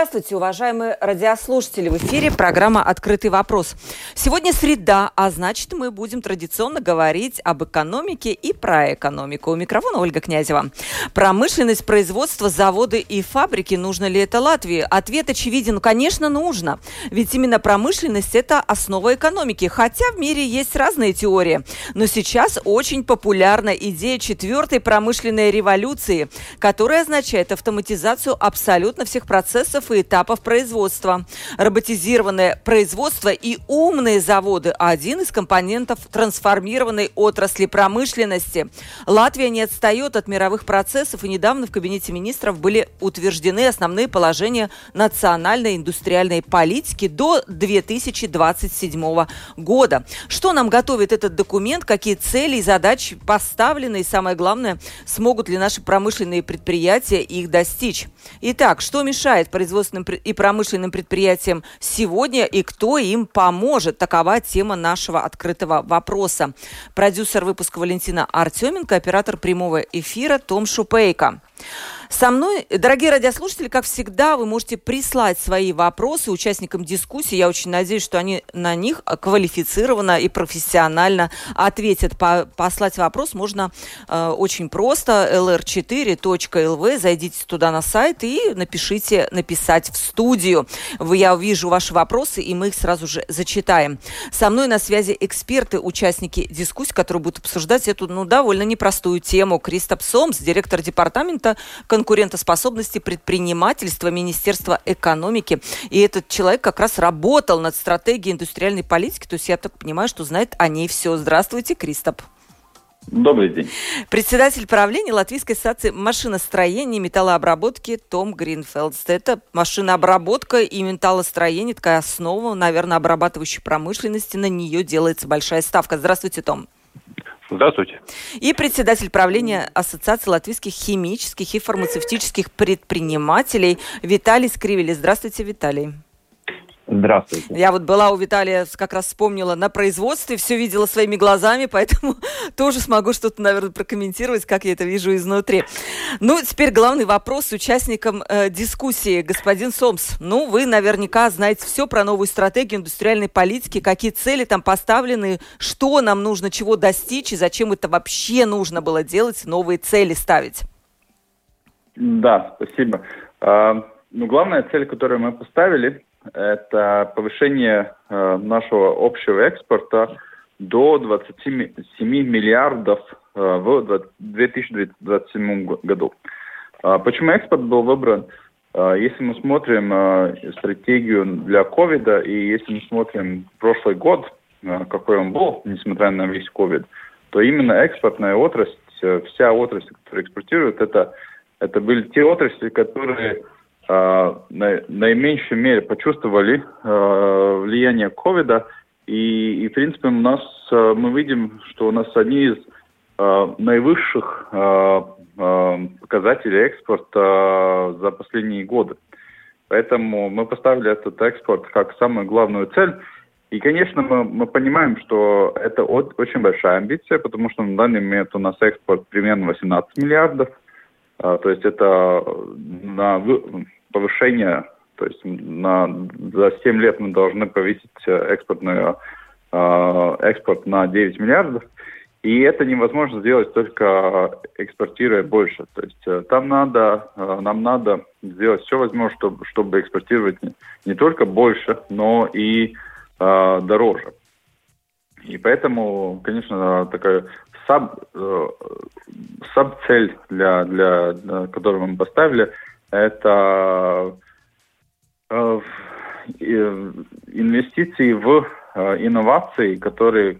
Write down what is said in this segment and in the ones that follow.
Здравствуйте, уважаемые радиослушатели. В эфире программа «Открытый вопрос». Сегодня среда, а значит, мы будем традиционно говорить об экономике и про экономику. У микрофона Ольга Князева. Промышленность, производство, заводы и фабрики. Нужно ли это Латвии? Ответ очевиден. Ну, конечно, нужно. Ведь именно промышленность – это основа экономики. Хотя в мире есть разные теории. Но сейчас очень популярна идея четвертой промышленной революции, которая означает автоматизацию абсолютно всех процессов и этапов производства. Роботизированное производство и умные заводы – один из компонентов трансформированной отрасли промышленности. Латвия не отстает от мировых процессов, и недавно в Кабинете министров были утверждены основные положения национальной индустриальной политики до 2027 года. Что нам готовит этот документ, какие цели и задачи поставлены, и самое главное, смогут ли наши промышленные предприятия их достичь. Итак, что мешает производственным и промышленным предприятиям сегодня и кто им поможет? Такова тема нашего открытого вопроса. Продюсер выпуска Валентина Артеменко, оператор прямого эфира Том Шупейко. Со мной, дорогие радиослушатели, как всегда, вы можете прислать свои вопросы участникам дискуссии. Я очень надеюсь, что они на них квалифицированно и профессионально ответят. По послать вопрос можно э, очень просто. lr4.lv. Зайдите туда на сайт и напишите «Написать в студию». Я увижу ваши вопросы, и мы их сразу же зачитаем. Со мной на связи эксперты, участники дискуссии, которые будут обсуждать эту ну, довольно непростую тему. Кристоп Сомс, директор департамента конкурентоспособности предпринимательства Министерства экономики. И этот человек как раз работал над стратегией индустриальной политики. То есть я так понимаю, что знает о ней все. Здравствуйте, Кристоп. Добрый день. Председатель правления Латвийской ассоциации машиностроения и металлообработки Том Гринфелдс. Это машинообработка и металлостроение, такая основа, наверное, обрабатывающей промышленности. На нее делается большая ставка. Здравствуйте, Том. Здравствуйте. И председатель правления Ассоциации латвийских химических и фармацевтических предпринимателей Виталий Скривели. Здравствуйте, Виталий. Здравствуйте. Я вот была у Виталия, как раз вспомнила, на производстве, все видела своими глазами, поэтому тоже смогу что-то, наверное, прокомментировать, как я это вижу изнутри. Ну, теперь главный вопрос участникам э, дискуссии. Господин Сомс, ну, вы наверняка знаете все про новую стратегию индустриальной политики, какие цели там поставлены, что нам нужно, чего достичь и зачем это вообще нужно было делать, новые цели ставить. Да, спасибо. А, ну, главная цель, которую мы поставили, это повышение э, нашего общего экспорта до 27 миллиардов э, в 2027 году. А почему экспорт был выбран? А, если мы смотрим э, стратегию для ковида и если мы смотрим прошлый год, какой он был, несмотря на весь ковид, то именно экспортная отрасль, вся отрасль, которая экспортирует, это, это были те отрасли, которые наименьшей мере почувствовали э, влияние ковида. И, и, в принципе, у нас э, мы видим, что у нас одни из э, наивысших э, э, показателей экспорта э, за последние годы. Поэтому мы поставили этот экспорт как самую главную цель. И, конечно, мы, мы понимаем, что это от, очень большая амбиция, потому что на данный момент у нас экспорт примерно 18 миллиардов. А, то есть это на повышение, то есть на, за 7 лет мы должны повысить э, экспортную, э, экспорт на 9 миллиардов. И это невозможно сделать только экспортируя больше. То есть э, там надо, э, нам надо сделать все возможное, чтобы, чтобы экспортировать не, не только больше, но и э, дороже. И поэтому, конечно, такая саб, э, саб-цель, для, для, для, которую мы поставили, это э, инвестиции в э, инновации, которые,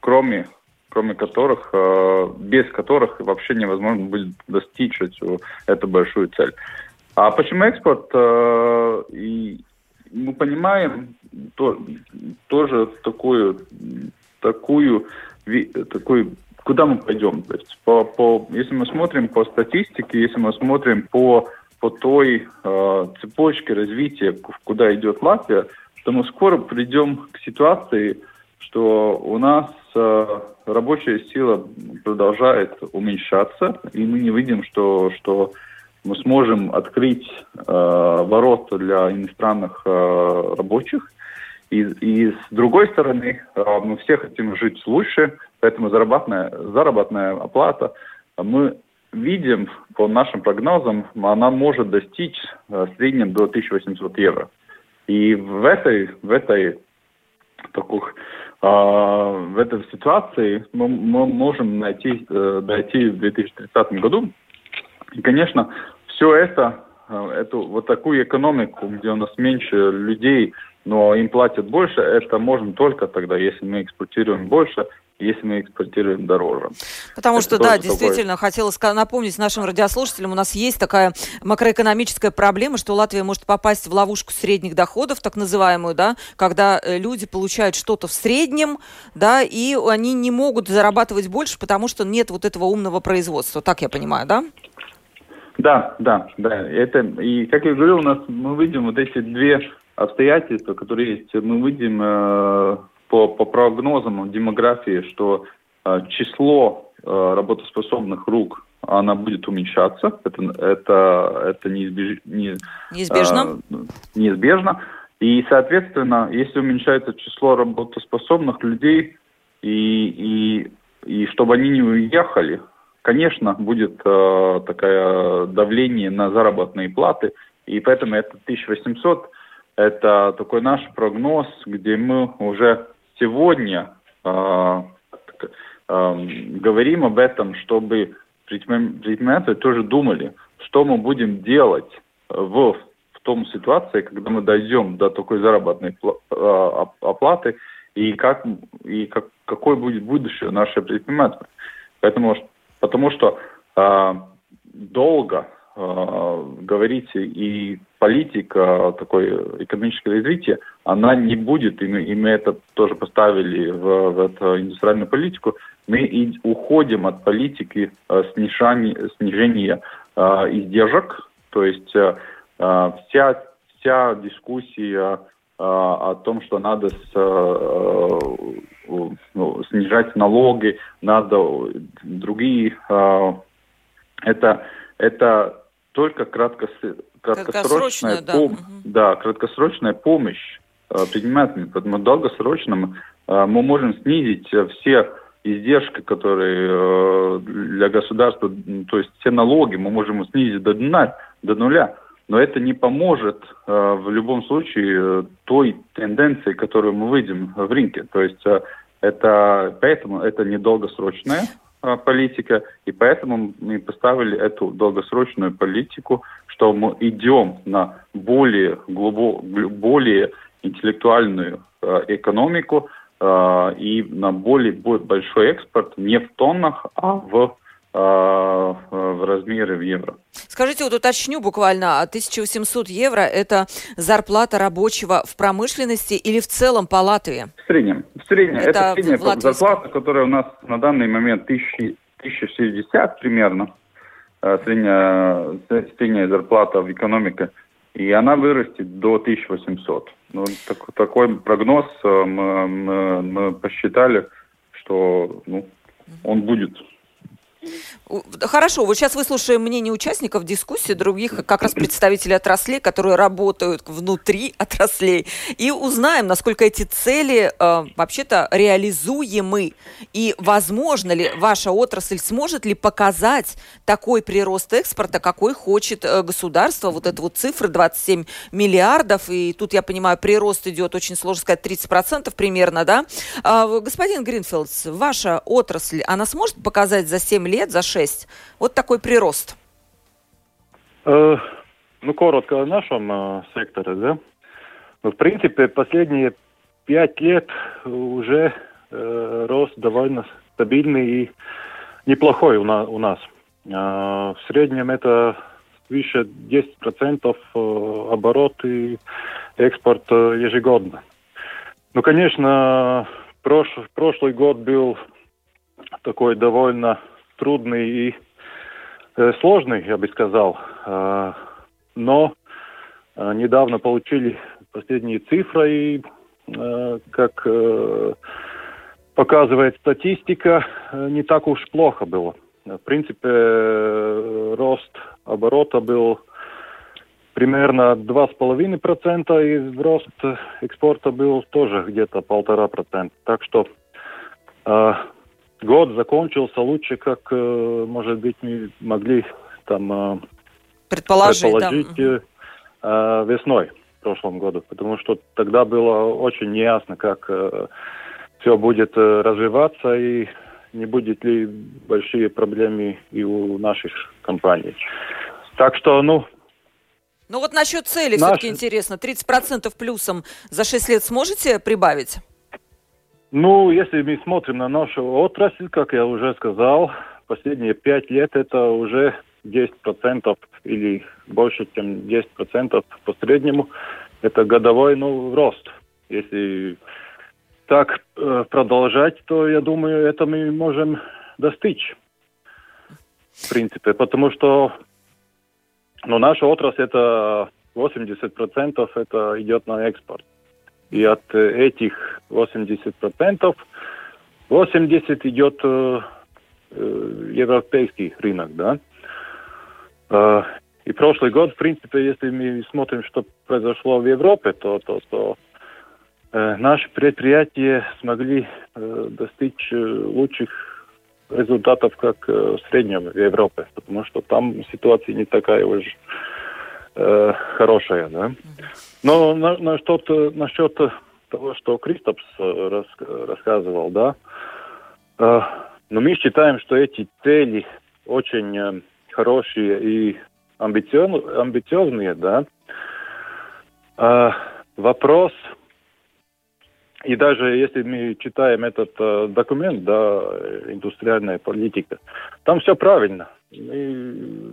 кроме, кроме которых, э, без которых вообще невозможно будет достичь эту, эту большую цель. А почему экспорт? И мы понимаем то, тоже такую такую, такую куда мы пойдем. То есть по, по, если мы смотрим по статистике, если мы смотрим по, по той э, цепочке развития, куда идет Латвия, то мы скоро придем к ситуации, что у нас э, рабочая сила продолжает уменьшаться, и мы не видим, что, что мы сможем открыть э, ворота для иностранных э, рабочих. И, и с другой стороны, э, мы все хотим жить лучше, Поэтому заработная, заработная оплата, мы видим по нашим прогнозам, она может достичь э, среднем до 1800 евро. И в этой, в этой, таких, э, в этой ситуации мы, мы можем найти, э, дойти в 2030 году. И, конечно, все это, эту, вот такую экономику, где у нас меньше людей, но им платят больше, это можно только тогда, если мы экспортируем больше если мы экспортируем дороже. Потому Это что, да, действительно, такое... хотелось напомнить нашим радиослушателям, у нас есть такая макроэкономическая проблема, что Латвия может попасть в ловушку средних доходов, так называемую, да, когда э, люди получают что-то в среднем, да, и они не могут зарабатывать больше, потому что нет вот этого умного производства. Так я понимаю, да? Да, да, да. Это, и, как я говорил, у нас мы видим вот эти две обстоятельства, которые есть. Мы видим э, по, по прогнозам демографии, что э, число э, работоспособных рук она будет уменьшаться. Это, это, это неизбеж, не, неизбежно. Э, неизбежно. И, соответственно, если уменьшается число работоспособных людей, и, и, и чтобы они не уехали, конечно, будет э, такое давление на заработные платы, и поэтому это 1800 это такой наш прогноз, где мы уже сегодня э, э, говорим об этом, чтобы предприниматели тоже думали, что мы будем делать в, в том ситуации, когда мы дойдем до такой заработной э, оплаты и как и как, какое будет будущее нашей предпринимателя. Поэтому, потому что э, долго э, говорите и политика такой экономическое развитие, она не будет, и мы, и мы это тоже поставили в, в эту индустриальную политику, мы и уходим от политики э, снижения, снижения э, издержек, то есть э, э вся, вся дискуссия э, о том, что надо с, ну, снижать налоги, надо другие, это, это только кратко, краткосрочная, да. Пом- да, краткосрочная помощь э, предпринимателям. Поэтому долгосрочно э, мы можем снизить э, все издержки, которые э, для государства, то есть все налоги мы можем снизить до, дна, до нуля. Но это не поможет э, в любом случае э, той тенденции, которую мы видим в рынке. То есть э, это поэтому это недолгосрочная Э, политика, и поэтому мы поставили эту долгосрочную политику, что мы идем на более глубо, более интеллектуальную э, экономику э, и на более большой экспорт не в тоннах, а в а, в размеры в евро. Скажите, вот уточню буквально, 1800 евро – это зарплата рабочего в промышленности или в целом по Латвии? В среднем. В среднем. Это, это средняя зарплата, которая у нас на данный момент 1000, 1060 примерно. А, средняя, средняя зарплата в экономике. И она вырастет до 1800. Ну, так, такой прогноз э, мы, мы, мы посчитали, что ну, он будет Хорошо, вот сейчас выслушаем мнение участников дискуссии, других как раз представителей отраслей, которые работают внутри отраслей, и узнаем, насколько эти цели э, вообще-то реализуемы, и возможно ли ваша отрасль сможет ли показать такой прирост экспорта, какой хочет э, государство, вот эта вот цифра 27 миллиардов, и тут, я понимаю, прирост идет, очень сложно сказать, 30% примерно, да? Э, господин Гринфилдс, ваша отрасль, она сможет показать за 7 лет, за 6. Вот такой прирост. Э, ну, коротко о нашем э, секторе, да. Ну, в принципе, последние пять лет уже э, рост довольно стабильный и неплохой у, на, у нас. Э, в среднем это выше 10% э, оборот и экспорт э, ежегодно. Ну, конечно, прош, прошлый год был такой довольно трудный и э, сложный, я бы сказал. Э, но э, недавно получили последние цифры, и э, как э, показывает статистика, э, не так уж плохо было. В принципе, рост оборота был примерно 2,5%, и рост экспорта был тоже где-то полтора процента. Так что год закончился лучше, как, э, может быть, мы могли там э, предположить, предположить да. э, весной в прошлом году, потому что тогда было очень неясно, как все будет развиваться и не будет ли большие проблемы и у наших компаний. Так что, ну, ну вот насчет цели Наши... все-таки интересно. 30% плюсом за 6 лет сможете прибавить? Ну, если мы смотрим на нашу отрасль, как я уже сказал, последние 5 лет это уже 10% или больше, чем 10% по среднему. Это годовой ну, рост. Если так э, продолжать, то я думаю, это мы можем достичь. В принципе, потому что но наша отрасль это 80% это идет на экспорт. И от э, этих 80% 80 идет э, европейский рынок, да. Э, и прошлый год, в принципе, если мы смотрим, что произошло в Европе, то, то, то э, наши предприятия смогли э, достичь э, лучших результатов, как э, в среднем в Европе, потому что там ситуация не такая уж э, хорошая, да. Но на, на что-то насчет того, что Кристопс э, рас, рассказывал, да, э, но мы считаем, что эти цели очень э, хорошие и амбициоз, амбициозные, да. Э, вопрос и даже если мы читаем этот э, документ, да, индустриальная политика, там все правильно. Мы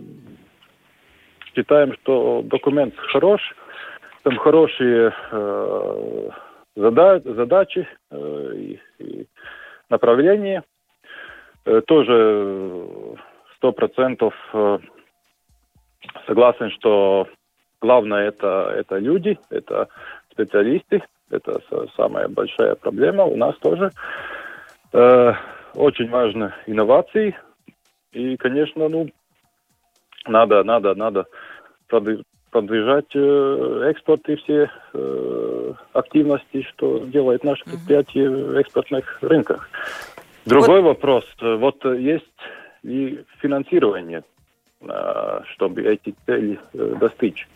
считаем, что документ хорош, там хорошие э, зада задачи э, и, направления. Э, тоже сто процентов согласен, что главное это, это люди, это специалисты, это самая большая проблема. У нас тоже э, очень важны инновации. И, конечно, ну, надо, надо, надо продвижать э, экспорт и все э, активности, что делает наши предприятия в экспортных рынках. Другой вот. вопрос. Вот есть и финансирование, э, чтобы эти цели достичь.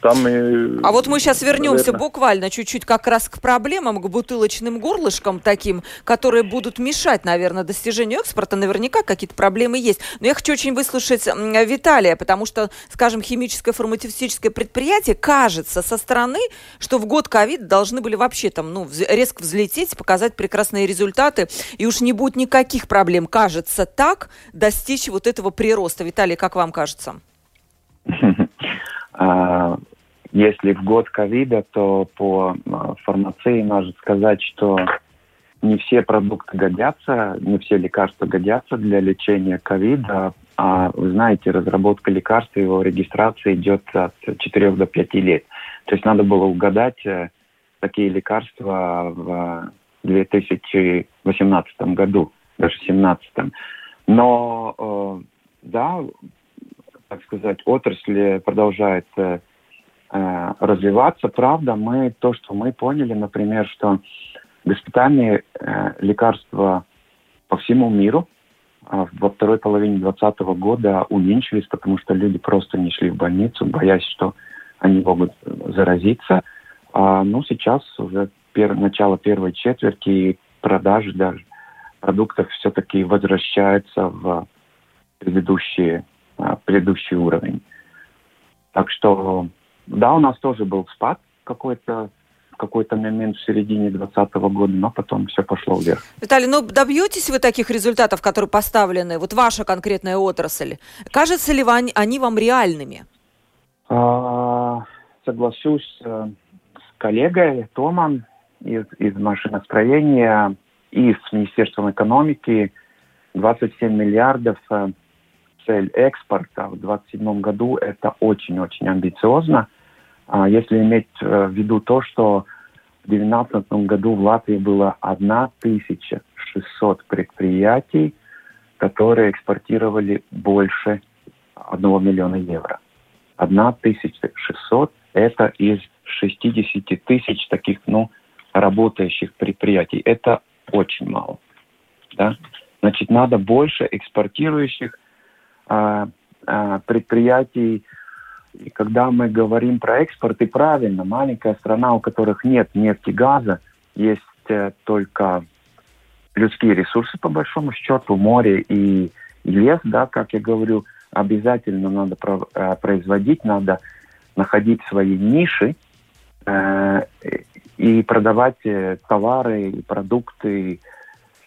Там и, а вот мы сейчас вернемся наверное... буквально чуть-чуть как раз к проблемам, к бутылочным горлышкам таким, которые будут мешать, наверное, достижению экспорта. Наверняка какие-то проблемы есть. Но я хочу очень выслушать Виталия, потому что, скажем, химическое фармацевтическое предприятие кажется со стороны, что в год ковид должны были вообще там, ну, резко взлететь, показать прекрасные результаты, и уж не будет никаких проблем, кажется так, достичь вот этого прироста. Виталий, как вам кажется? А, если в год ковида, то по а, фармации можно сказать, что не все продукты годятся, не все лекарства годятся для лечения ковида. А вы знаете, разработка лекарства, его регистрация идет от 4 до 5 лет. То есть надо было угадать э, такие лекарства в 2018 году, даже в 2017. Но э, да, так сказать, отрасль продолжает э, развиваться. Правда, мы то, что мы поняли, например, что госпитальные э, лекарства по всему миру э, во второй половине 2020 года уменьшились, потому что люди просто не шли в больницу, боясь, что они могут заразиться. А, ну, сейчас уже пер, начало первой четверти продажи даже продуктов все-таки возвращаются в предыдущие предыдущий уровень. Так что, да, у нас тоже был спад какой-то какой-то момент в середине 2020 года, но потом все пошло вверх. Виталий, ну добьетесь вы таких результатов, которые поставлены, вот ваша конкретная отрасль? Кажется ли они, они вам реальными? А, соглашусь э, с коллегой Томан. из, из машиностроения и с Министерством экономики 27 миллиардов э, цель экспорта в 2027 году. Это очень-очень амбициозно. А если иметь э, в виду то, что в 2019 году в Латвии было 1600 предприятий, которые экспортировали больше 1 миллиона евро. 1600 – это из 60 тысяч таких, ну, работающих предприятий. Это очень мало. Да? Значит, надо больше экспортирующих предприятий. И когда мы говорим про экспорт, и правильно, маленькая страна, у которых нет нефти, газа, есть э, только людские ресурсы, по большому счету, море и, лес, да, как я говорю, обязательно надо э, производить, надо находить свои ниши э, и продавать э, товары, продукты,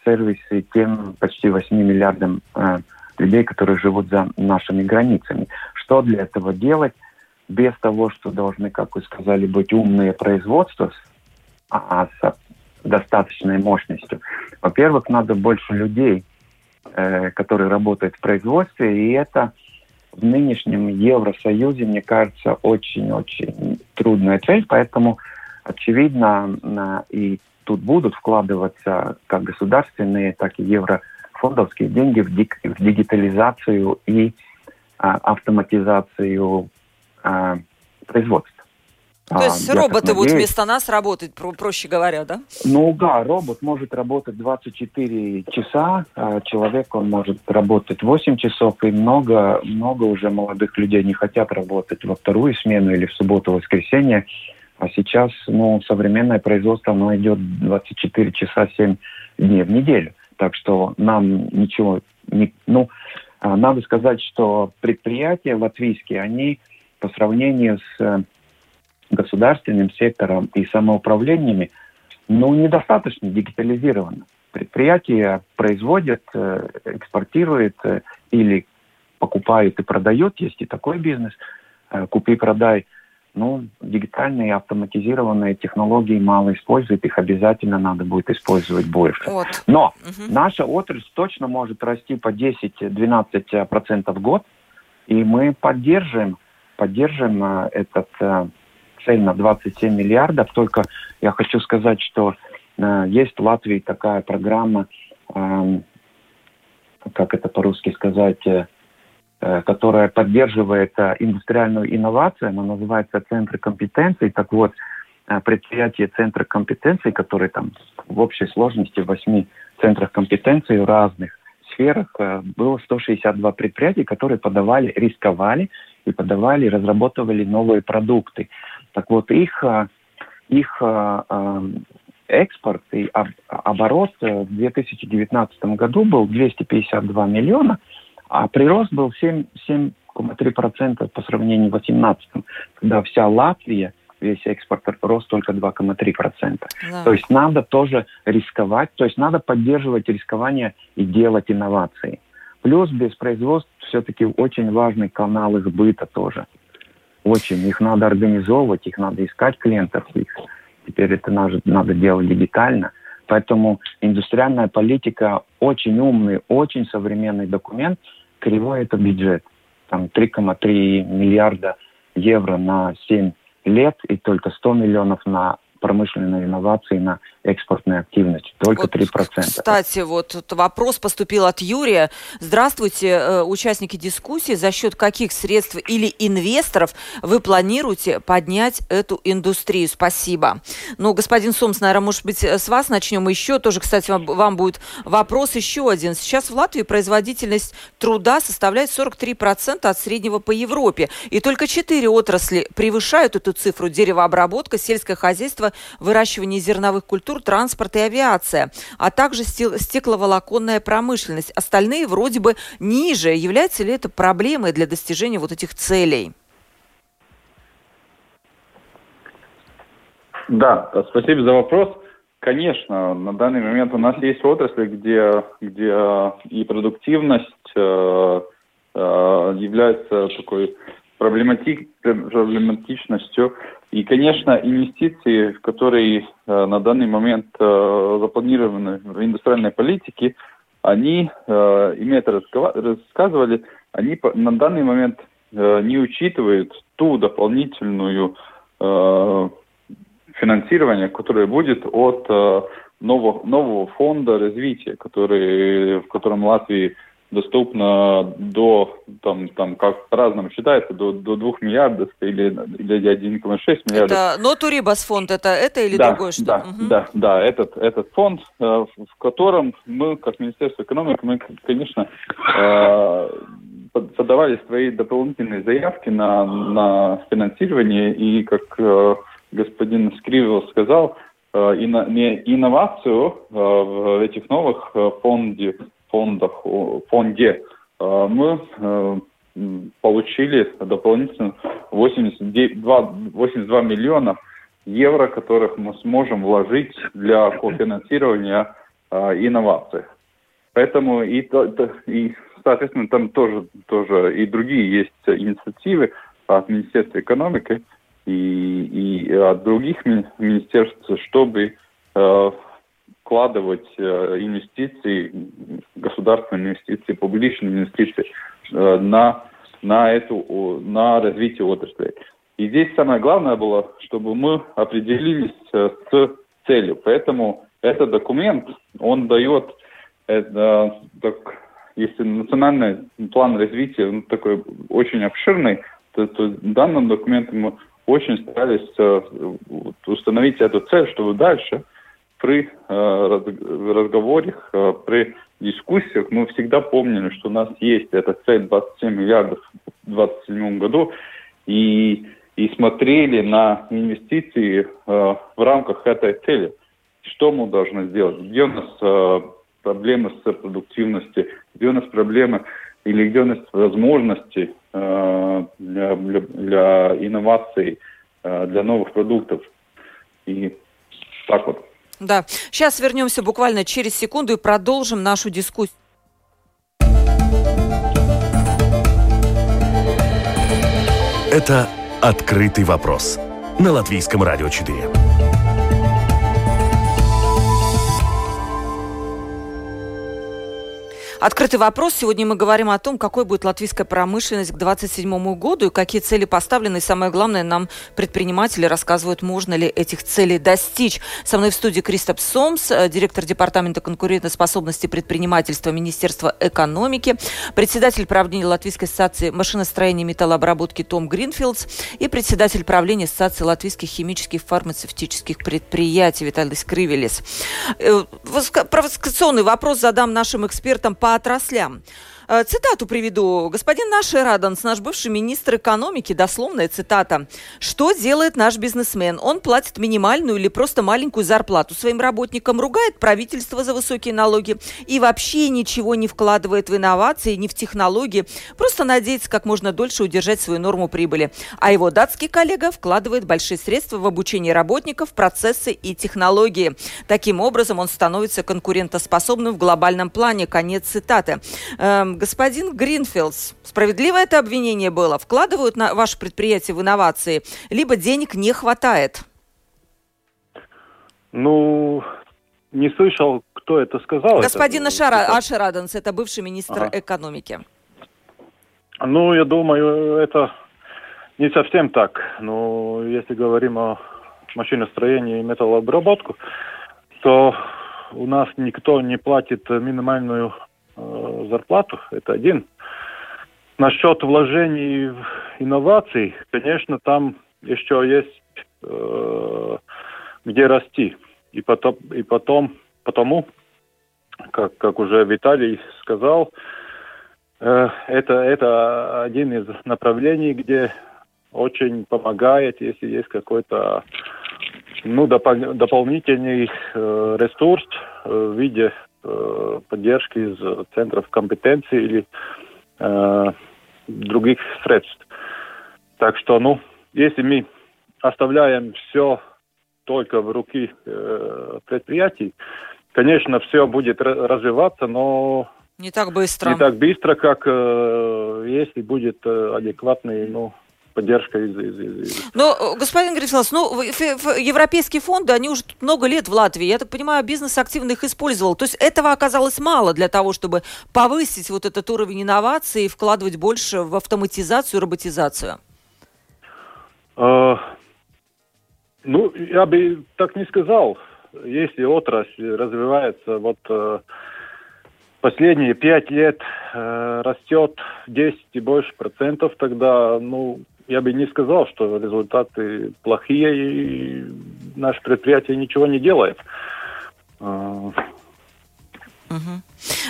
сервисы тем почти 8 миллиардам э, людей, которые живут за нашими границами. Что для этого делать? Без того, что должны, как вы сказали, быть умные производства а с достаточной мощностью. Во-первых, надо больше людей, э, которые работают в производстве, и это в нынешнем Евросоюзе, мне кажется, очень-очень трудная цель, поэтому очевидно и тут будут вкладываться как государственные, так и еврофондовские деньги в, дик, в дигитализацию и а, автоматизацию а, производства. То а, есть роботы будут вместо нас работать, проще говоря, да? Ну да, робот может работать 24 часа, а человек он может работать 8 часов, и много, много уже молодых людей не хотят работать во вторую смену или в субботу-воскресенье. А сейчас, ну, современное производство, оно идет 24 часа 7 дней в неделю. Так что нам ничего не... Ну, а, надо сказать, что предприятия латвийские, они по сравнению с государственным сектором и самоуправлениями, ну, недостаточно дигитализировано. Предприятия производят, э, экспортируют э, или покупают и продают, есть и такой бизнес, э, купи-продай. Ну, дигитальные автоматизированные технологии мало используют, их обязательно надо будет использовать больше. Вот. Но угу. наша отрасль точно может расти по 10-12% в год, и мы поддержим, поддержим этот цель на 27 миллиардов. Только я хочу сказать, что э, есть в Латвии такая программа, э, как это по-русски сказать, э, э, которая поддерживает э, индустриальную инновацию. Она называется «Центры компетенций». Так вот, э, предприятие Центра компетенций, которые там в общей сложности в восьми центрах компетенций в разных сферах, э, было 162 предприятия, которые подавали, рисковали и подавали, разрабатывали новые продукты. Так вот, их, э, их э, э, экспорт и оборот в 2019 году был 252 миллиона, а прирост был 7,3% по сравнению с 2018, когда вся Латвия, весь экспорт рос только 2,3%. Да. То есть надо тоже рисковать, то есть надо поддерживать рискование и делать инновации. Плюс без производства все-таки очень важный канал их быта тоже очень. Их надо организовывать, их надо искать клиентов. Их теперь это надо, надо делать дигитально. Поэтому индустриальная политика очень умный, очень современный документ. Кривой это бюджет. Там 3,3 миллиарда евро на 7 лет и только 100 миллионов на промышленной инновации на экспортной активности. Только вот, 3%. Кстати, вот вопрос поступил от Юрия. Здравствуйте, э, участники дискуссии. За счет каких средств или инвесторов вы планируете поднять эту индустрию? Спасибо. Ну, господин Сомс, наверное, может быть, с вас начнем еще. Тоже, кстати, вам будет вопрос еще один. Сейчас в Латвии производительность труда составляет 43% от среднего по Европе. И только четыре отрасли превышают эту цифру. Деревообработка, сельское хозяйство выращивание зерновых культур, транспорт и авиация, а также стекловолоконная промышленность. Остальные вроде бы ниже. Является ли это проблемой для достижения вот этих целей? Да, спасибо за вопрос. Конечно, на данный момент у нас есть отрасли, где, где и продуктивность э, э, является такой проблематичностью И, конечно, инвестиции, которые э, на данный момент э, запланированы в индустриальной политике, они, э, и это рассказывали, они на данный момент не учитывают ту дополнительную финансирование, которое будет от нового, нового фонда развития, который, в котором Латвии доступно до, там, там как по-разному считается, до, до 2 миллиардов или, или 1,6 миллиардов. Это Нотурибас фонд, это, это или да, другое что? Да, угу. да, да, этот, этот фонд, э, в котором мы, как Министерство экономики, мы, конечно, э, подавали свои дополнительные заявки на, на финансирование, и, как э, господин Скривил сказал, инновацию в этих новых фондах фондах, фонде э, мы э, получили дополнительно 82, 82 миллиона евро, которых мы сможем вложить для кофинансирования э, инноваций. Поэтому и, и, соответственно, там тоже, тоже и другие есть инициативы от Министерства экономики и, и от других министерств, чтобы вкладывать э, инвестиции, государственные инвестиции, публичные инвестиции э, на, на, эту, на развитие отрасли. И здесь самое главное было, чтобы мы определились э, с целью. Поэтому этот документ, он дает, это, так, если национальный план развития он такой очень обширный, то, то в данном документе мы очень старались установить эту цель, чтобы дальше – при э, разговорах, э, при дискуссиях мы всегда помнили, что у нас есть эта цель 27 миллиардов в 2027 году, и, и смотрели на инвестиции э, в рамках этой цели. Что мы должны сделать? Где у нас проблемы с продуктивностью, где у нас проблемы или где у нас возможности для, для, инноваций, для новых продуктов. И так вот. Да. Сейчас вернемся буквально через секунду и продолжим нашу дискуссию. Это «Открытый вопрос» на Латвийском радио 4. Открытый вопрос. Сегодня мы говорим о том, какой будет латвийская промышленность к 2027 году и какие цели поставлены. И самое главное, нам предприниматели рассказывают, можно ли этих целей достичь. Со мной в студии Кристоп Сомс, э, директор Департамента конкурентоспособности предпринимательства Министерства экономики, председатель правления Латвийской ассоциации машиностроения и металлообработки Том Гринфилдс и председатель правления Ассоциации латвийских химических фармацевтических предприятий Виталий Скривелес. Э, провокационный вопрос задам нашим экспертам по отраслям. Э, цитату приведу. Господин наш Раданс, наш бывший министр экономики, дословная цитата. Что делает наш бизнесмен? Он платит минимальную или просто маленькую зарплату своим работникам, ругает правительство за высокие налоги и вообще ничего не вкладывает в инновации, ни в технологии, просто надеется как можно дольше удержать свою норму прибыли. А его датский коллега вкладывает большие средства в обучение работников, процессы и технологии. Таким образом, он становится конкурентоспособным в глобальном плане. Конец цитаты. Эм, Господин Гринфилдс, справедливо это обвинение было? Вкладывают на ваше предприятие в инновации, либо денег не хватает? Ну, не слышал, кто это сказал. Господин это, Ашара, Ашараденс, это бывший министр ага. экономики. Ну, я думаю, это не совсем так. Но если говорим о машиностроении и металлообработку, то у нас никто не платит минимальную Э, зарплату, это один. Насчет вложений в инновации, конечно, там еще есть э, где расти. И потом, и потом, потому, как, как уже Виталий сказал, э, это, это один из направлений, где очень помогает, если есть какой-то ну, допол- дополнительный э, ресурс э, в виде поддержки из центров компетенции или э, других средств. Так что, ну, если мы оставляем все только в руки э, предприятий, конечно, все будет развиваться, но не так быстро. Не так быстро, как э, если будет э, адекватный, ну, поддержка из... из, из... Но, господин Грифиловс, ну, европейские фонды, они уже много лет в Латвии. Я так понимаю, бизнес активно их использовал. То есть этого оказалось мало для того, чтобы повысить вот этот уровень инноваций и вкладывать больше в автоматизацию, роботизацию? А, ну, я бы так не сказал. Если отрасль развивается вот э, последние пять лет э, растет 10 и больше процентов, тогда, ну, я бы не сказал, что результаты плохие, и наше предприятие ничего не делает. Угу.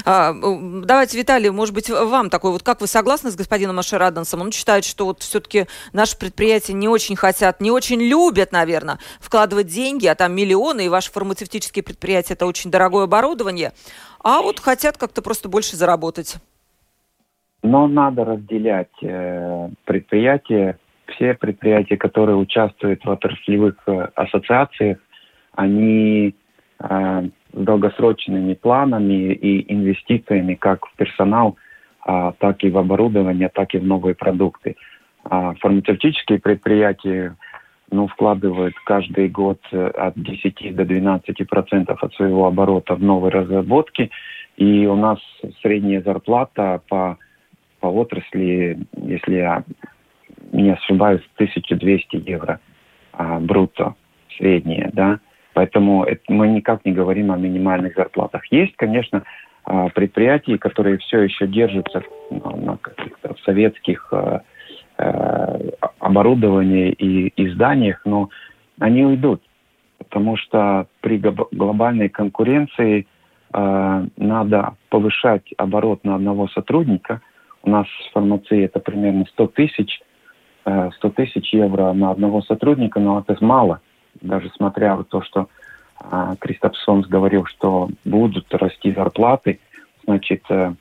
А, давайте, Виталий, может быть, вам такой, вот как вы согласны с господином Ашерадансом? Он считает, что вот все-таки наши предприятия не очень хотят, не очень любят, наверное, вкладывать деньги, а там миллионы, и ваши фармацевтические предприятия – это очень дорогое оборудование, а вот хотят как-то просто больше заработать. Но надо разделять э, предприятия. Все предприятия, которые участвуют в отраслевых э, ассоциациях, они э, с долгосрочными планами и инвестициями как в персонал, э, так и в оборудование, так и в новые продукты. А фармацевтические предприятия ну, вкладывают каждый год э, от 10 до 12 процентов от своего оборота в новые разработки. И у нас средняя зарплата по по отрасли, если я не ошибаюсь, 1200 евро а, брутто средние, да. Поэтому это, мы никак не говорим о минимальных зарплатах. Есть, конечно, а, предприятия, которые все еще держатся на, на каких-то советских а, а, оборудовании и, и зданиях, но они уйдут, потому что при глобальной конкуренции надо повышать оборот на одного сотрудника – у нас в фармации это примерно 100 тысяч, 100 э, тысяч евро на одного сотрудника, но это мало. Даже смотря вот то, что э, Кристоф Сомс говорил, что будут расти зарплаты, значит, э,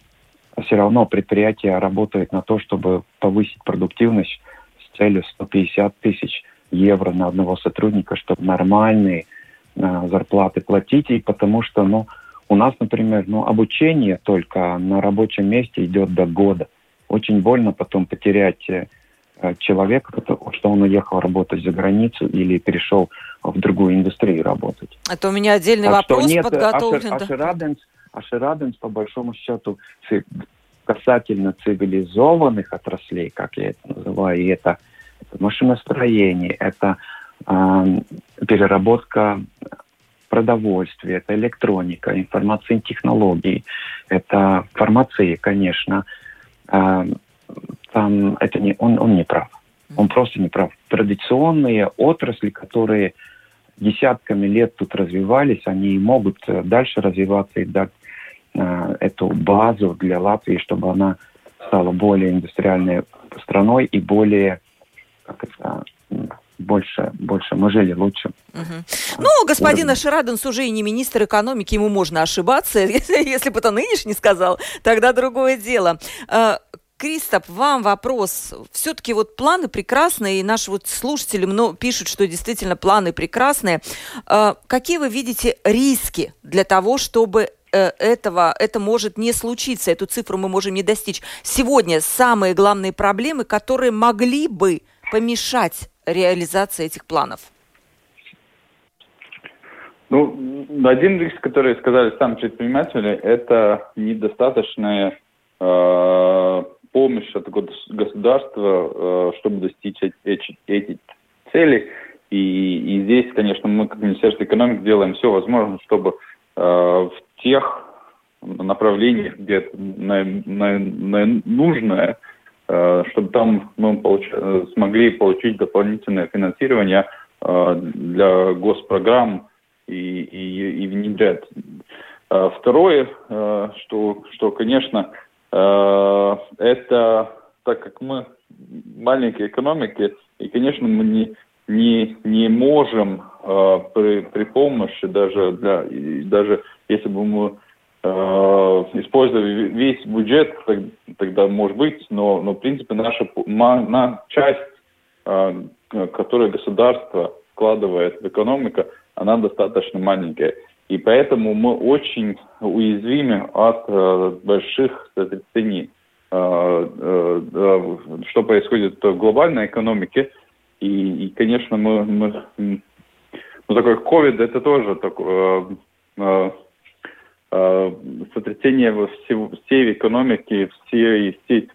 все равно предприятие работает на то, чтобы повысить продуктивность с целью 150 тысяч евро на одного сотрудника, чтобы нормальные зарплаты платить, и потому что, ну, у нас, например, ну, обучение только на рабочем месте идет до года. Очень больно потом потерять э, человека, что он уехал работать за границу или перешел в другую индустрию работать. Это у меня отдельный так вопрос нет, подготовлен. Ашераденс, Ашераденс, по большому счету, касательно цивилизованных отраслей, как я это называю, и это, это машиностроение, это э, переработка продовольствие, это электроника, информационные технологии, это фармация, конечно. А, там это не, он, он не прав. Он просто не прав. Традиционные отрасли, которые десятками лет тут развивались, они могут э, дальше развиваться и дать э, эту базу для Латвии, чтобы она стала более индустриальной страной и более как это, больше, больше мы жили лучше. Угу. Ну, господин. Ашираденс уже и не министр экономики, ему можно ошибаться. Если, если бы это нынешний сказал, тогда другое дело. А, Кристоп, вам вопрос. Все-таки вот планы прекрасные, и наши вот слушатели ну, пишут, что действительно планы прекрасные. А, какие вы видите риски для того, чтобы э, этого, это может не случиться, эту цифру мы можем не достичь. Сегодня самые главные проблемы, которые могли бы помешать реализации этих планов? Ну, один риск, который сказали сами предприниматели, это недостаточная э, помощь от государства, э, чтобы достичь эти, эти цели. И, и здесь, конечно, мы, как Министерство экономики, делаем все возможное, чтобы э, в тех направлениях, где на, на, на нужное, Э, чтобы там мы получ... Э, смогли получить дополнительное финансирование э, для госпрограмм и, и, и внедрять. Второе, что, что, конечно, это так как мы маленькие экономики, и, конечно, мы не, не, не можем при, при помощи даже для даже если бы мы э, используя весь бюджет, тогда может быть, но, но в принципе наша на часть, э, которую государство вкладывает в экономику, она достаточно маленькая. И поэтому мы очень уязвимы от э, больших сотрясений. что происходит в глобальной экономике. И, и конечно, мы, мы, ну, такой COVID это тоже такое сотрясение всего, всей экономики, всей, всей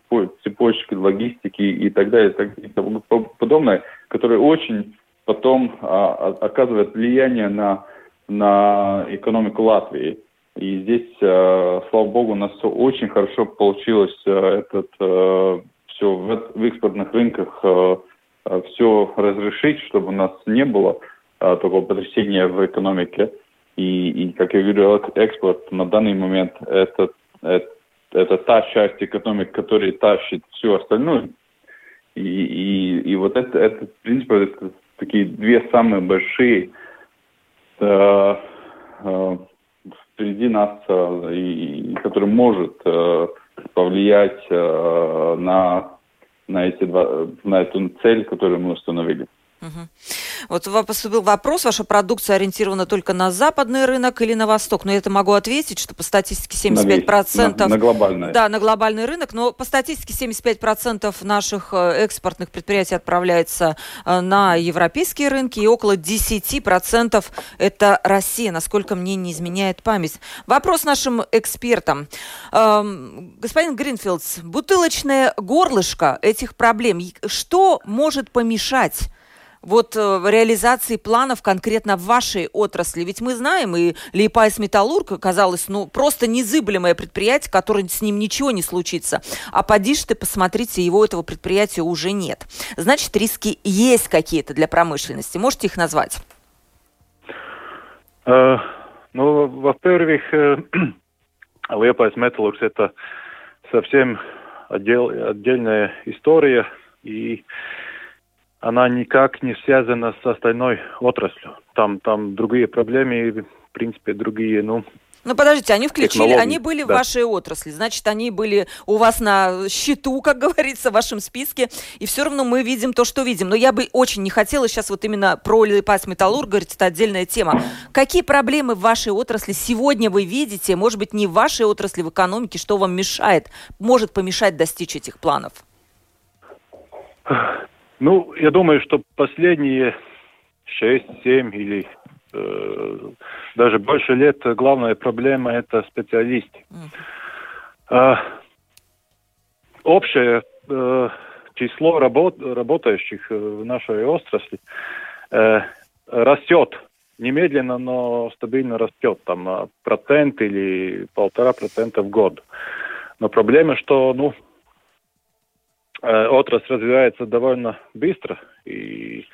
цепочки логистики и так далее, и тому подобное, которое очень потом а, оказывает влияние на, на экономику Латвии. И здесь, э, слава богу, у нас все очень хорошо получилось э, этот э, все в, в экспортных рынках э, все разрешить, чтобы у нас не было э, такого потрясения в экономике. И, и, как я говорю, экспорт на данный момент это, это, это та часть экономики, которая тащит всю остальную. И, и, и вот это, это, в принципе, это такие две самые большие э, э, впереди нас, э, и, и может э, повлиять э, на, на, эти два, на эту цель, которую мы установили. Угу. Вот поступил вопрос, ваша продукция ориентирована только на западный рынок или на восток? Но я это могу ответить, что по статистике 75%... На, на глобальный. Да, на глобальный рынок, но по статистике 75% наших э, экспортных предприятий отправляется э, на европейские рынки, и около 10% это Россия, насколько мне не изменяет память. Вопрос нашим экспертам. Эм, господин Гринфилдс, бутылочное горлышко этих проблем, что может помешать вот э, реализации планов конкретно в вашей отрасли? Ведь мы знаем, и Лиепаяс Металургс оказалось, ну, просто незыблемое предприятие, которое с ним ничего не случится. А поди ты, посмотрите, его этого предприятия уже нет. Значит, риски есть какие-то для промышленности. Можете их назвать? Э, ну, во-первых, э, Лиепаяс Металургс это совсем отдел, отдельная история, и она никак не связана с остальной отраслью. Там, там другие проблемы, в принципе, другие, ну, ну, подождите, они включили, они были да. в вашей отрасли, значит, они были у вас на счету, как говорится, в вашем списке, и все равно мы видим то, что видим. Но я бы очень не хотела сейчас вот именно про Липас Металлург говорить, это отдельная тема. Какие проблемы в вашей отрасли сегодня вы видите, может быть, не в вашей отрасли, в экономике, что вам мешает, может помешать достичь этих планов? Ну, я думаю, что последние 6-7 или э, даже больше лет главная проблема это специалисты. Mm. Э, общее э, число работ, работающих в нашей отрасли э, растет немедленно, но стабильно растет, там процент или полтора процента в год. Но проблема, что ну, Э, отрасль развивается довольно быстро, и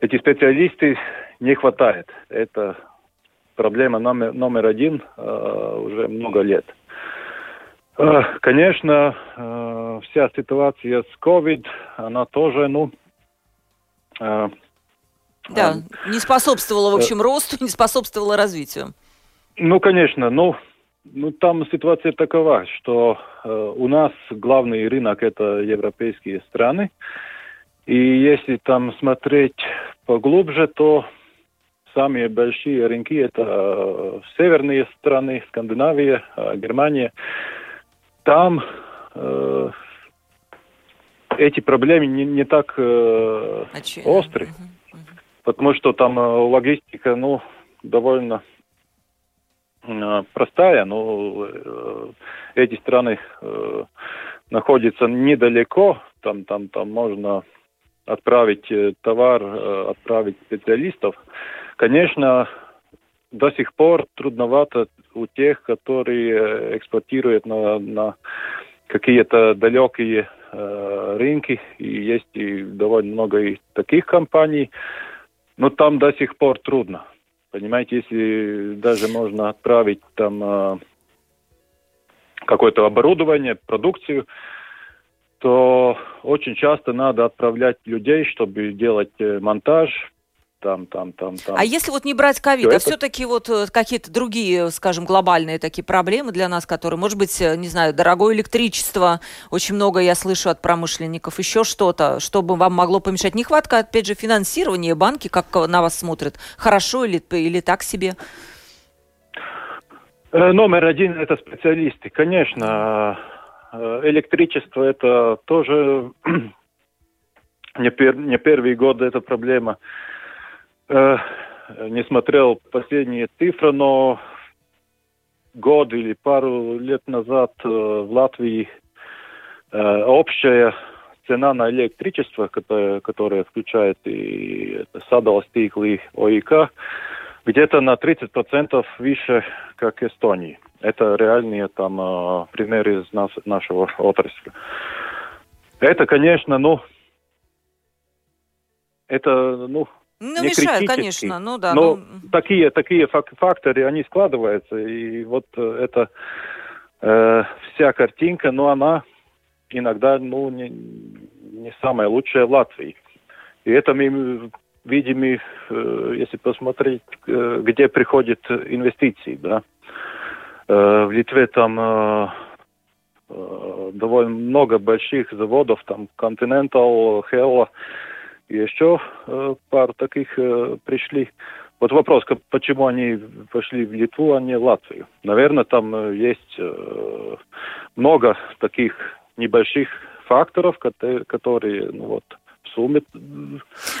эти специалисты не хватает. Это проблема номер, номер один э, уже много лет. Э, конечно, э, вся ситуация с COVID, она тоже, ну... Э, да, не способствовала, в общем, э, росту, не способствовала развитию. Ну, конечно, ну, ну, там ситуация такова, что э, у нас главный рынок это европейские страны. И если там смотреть поглубже, то самые большие рынки это э, северные страны, Скандинавия, э, Германия. Там э, эти проблемы не, не так э, острые, угу, угу. потому что там э, логистика, ну, довольно простая, но э, эти страны э, находятся недалеко, там, там, там можно отправить товар, отправить специалистов. Конечно, до сих пор трудновато у тех, которые экспортируют на, на какие-то далекие э, рынки, и есть и довольно много и таких компаний, но там до сих пор трудно. Понимаете, если даже можно отправить там э, какое-то оборудование, продукцию, то очень часто надо отправлять людей, чтобы делать э, монтаж, там, там, там, там. А если вот не брать ковид, а это... все-таки вот э, какие-то другие, скажем, глобальные такие проблемы для нас, которые, может быть, э, не знаю, дорогое электричество, очень много я слышу от промышленников, еще что-то, что бы вам могло помешать? Нехватка, опять же, финансирования, банки как на вас смотрят, хорошо или, или так себе? Э, номер один – это специалисты. Конечно, электричество это тоже не, пер, не первый год эта проблема. Э, не смотрел последние цифры, но год или пару лет назад э, в Латвии э, общая цена на электричество, которая, которая включает и Садовый стикл и ОИК, где-то на 30% выше, как Эстонии. Это реальные там э, примеры из нас, нашего отрасли. Это, конечно, ну, это, ну, ну, не мешает, конечно, ну да. Но ну... такие, такие факторы, они складываются, и вот э, эта э, вся картинка, ну, она иногда, ну, не, не самая лучшая в Латвии. И это мы видим, э, если посмотреть, э, где приходят инвестиции, да. Э, в Литве там э, э довольно много больших заводов, там Continental, Hella, еще э, пару таких э, пришли. Вот вопрос, почему они пошли в Литву, а не в Латвию. Наверное, там э, есть э, много таких небольших факторов, которые, ну вот, в сумме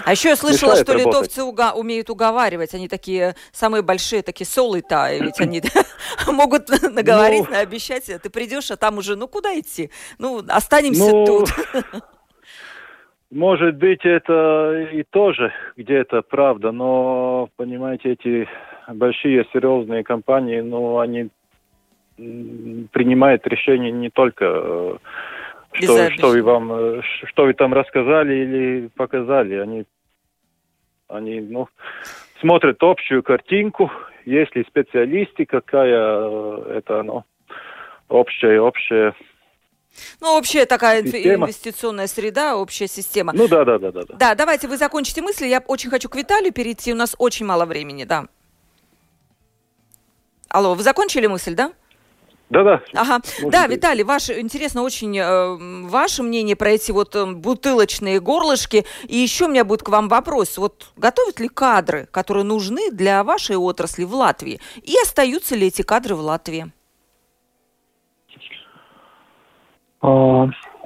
А еще я слышала, что работать. литовцы уга- умеют уговаривать. Они такие самые большие, такие солы-то, ведь они могут наговорить, ну, наобещать. Ты придешь, а там уже, ну куда идти? Ну, останемся ну, тут. Может быть, это и тоже где-то правда, но, понимаете, эти большие серьезные компании, ну, они принимают решения не только э, что, что вы вам, э, что вы там рассказали или показали, они, они, ну, смотрят общую картинку, если специалисты, какая э, это, ну, общая, общая ну, общая такая система. инвестиционная среда, общая система. Ну да, да, да, да. Да, давайте вы закончите мысли. Я очень хочу к Виталию перейти. У нас очень мало времени, да. Алло, вы закончили мысль, да? Да, да. Ага. Да, быть. Виталий, ваше интересно очень э, ваше мнение про эти вот э, бутылочные горлышки. И еще у меня будет к вам вопрос. Вот готовят ли кадры, которые нужны для вашей отрасли в Латвии? И остаются ли эти кадры в Латвии?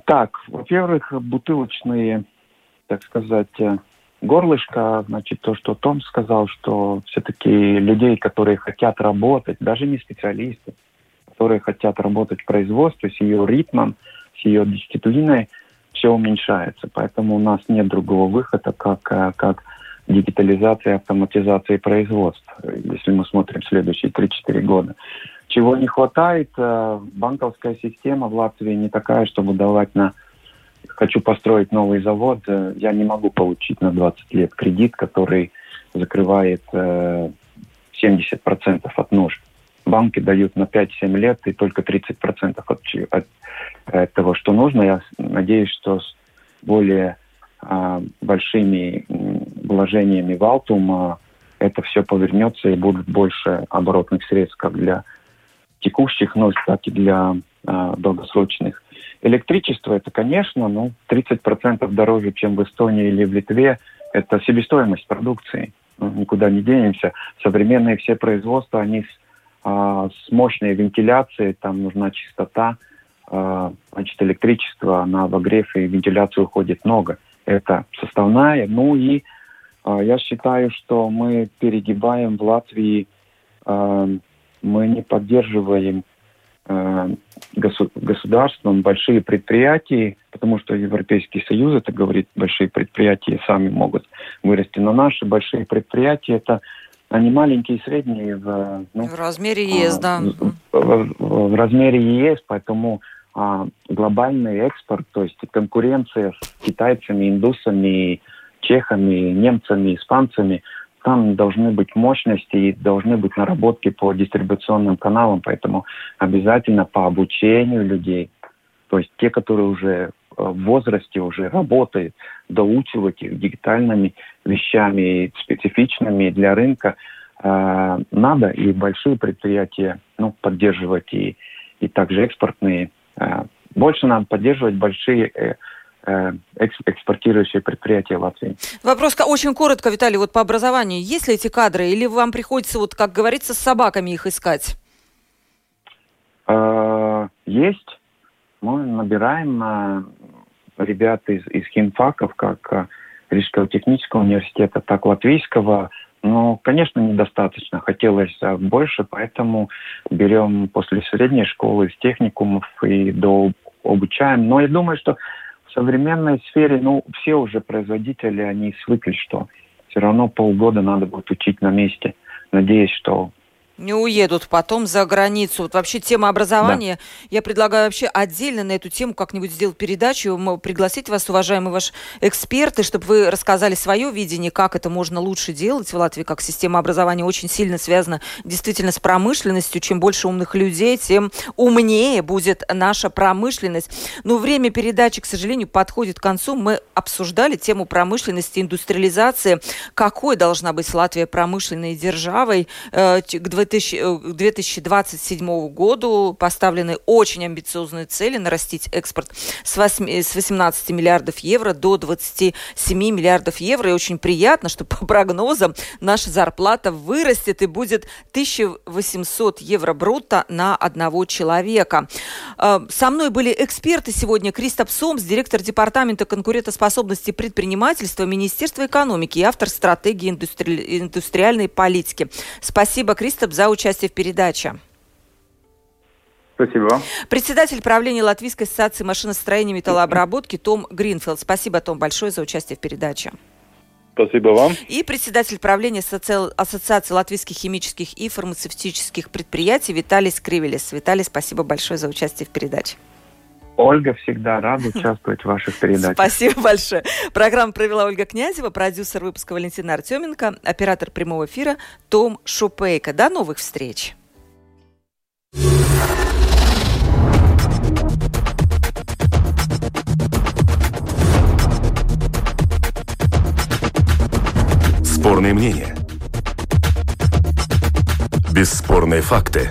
Так, во-первых, бутылочные, так сказать, э, горлышко, значит, то, что Том сказал, что все-таки людей, которые хотят работать, даже не специалисты, которые хотят работать в производстве с ее ритмом, с ее дисциплиной, все уменьшается. Поэтому у нас нет другого выхода, как, э, как дигитализация, автоматизация производства, если мы смотрим следующие 3-4 года. Чего не хватает, э, банковская система в Латвии не такая, чтобы давать на хочу построить новый завод, э, я не могу получить на 20 лет кредит, который закрывает 70% э, от нужд. Банки дают на 5-7 лет и только 30% от, от, от того, что нужно. Я надеюсь, что с более а, большими вложениями в Алтум это все повернется и будут больше оборотных средств как для текущих нужд, так и для э, долгосрочных. Электричество это, конечно, ну, 30% дороже, чем в Эстонии или в Литве. Это себестоимость продукции. Ну, никуда не денемся. Современные все производства, они с, э, с мощной вентиляцией, там нужна чистота. Э, значит, электричество на обогрев и вентиляцию уходит много. Это составная. Ну и э, я считаю, что мы перегибаем в Латвии мы не поддерживаем э, государством большие предприятия, потому что Европейский Союз это говорит, большие предприятия сами могут вырасти. Но наши большие предприятия это они маленькие и средние в, ну, в размере ЕС, а, да. В, в, в, в размере ЕС, поэтому а, глобальный экспорт, то есть конкуренция с китайцами, индусами, чехами, немцами, испанцами – там должны быть мощности и должны быть наработки по дистрибуционным каналам, поэтому обязательно по обучению людей, то есть те, которые уже э, в возрасте уже работают, доучивать их дигитальными вещами, специфичными для рынка, э, надо и большие предприятия ну, поддерживать, и, и также экспортные. Э, больше нам поддерживать большие э, экспортирующие предприятия Латвии. Вопрос очень коротко, Виталий, вот по образованию. Есть ли эти кадры или вам приходится, вот как говорится, с собаками их искать? А, есть. Мы набираем э, ребят из, из химфаков, как э, Рижского технического университета, так Латвийского. Но, конечно, недостаточно. Хотелось э, больше, поэтому берем после средней школы, из техникумов и до обучаем. Но я думаю, что современной сфере, ну, все уже производители, они свыкли, что все равно полгода надо будет учить на месте. Надеюсь, что не уедут потом за границу. Вот вообще тема образования, да. я предлагаю вообще отдельно на эту тему как-нибудь сделать передачу, пригласить вас, уважаемые ваши эксперты, чтобы вы рассказали свое видение, как это можно лучше делать в Латвии, как система образования очень сильно связана действительно с промышленностью. Чем больше умных людей, тем умнее будет наша промышленность. Но время передачи, к сожалению, подходит к концу. Мы обсуждали тему промышленности, индустриализации, какой должна быть Латвия промышленной державой э, к 2000, 2027 э, году поставлены очень амбициозные цели нарастить экспорт с, 8, с 18 миллиардов евро до 27 миллиардов евро. И очень приятно, что по прогнозам наша зарплата вырастет и будет 1800 евро брутто на одного человека. Э, со мной были эксперты сегодня. Кристоп Сомс, директор департамента конкурентоспособности предпринимательства Министерства экономики и автор стратегии индустри... индустриальной политики. Спасибо, Кристоп, за участие в передаче. Спасибо Председатель правления Латвийской ассоциации машиностроения и металлообработки Том Гринфилд. Спасибо, Том, большое за участие в передаче. Спасибо вам. И председатель правления Ассоциации латвийских химических и фармацевтических предприятий Виталий Скривелес. Виталий, спасибо большое за участие в передаче. Ольга всегда рада участвовать в ваших передачах. Спасибо большое. Программу провела Ольга Князева, продюсер выпуска Валентина Артеменко, оператор прямого эфира Том Шупейко. До новых встреч. Спорные мнения. Бесспорные факты.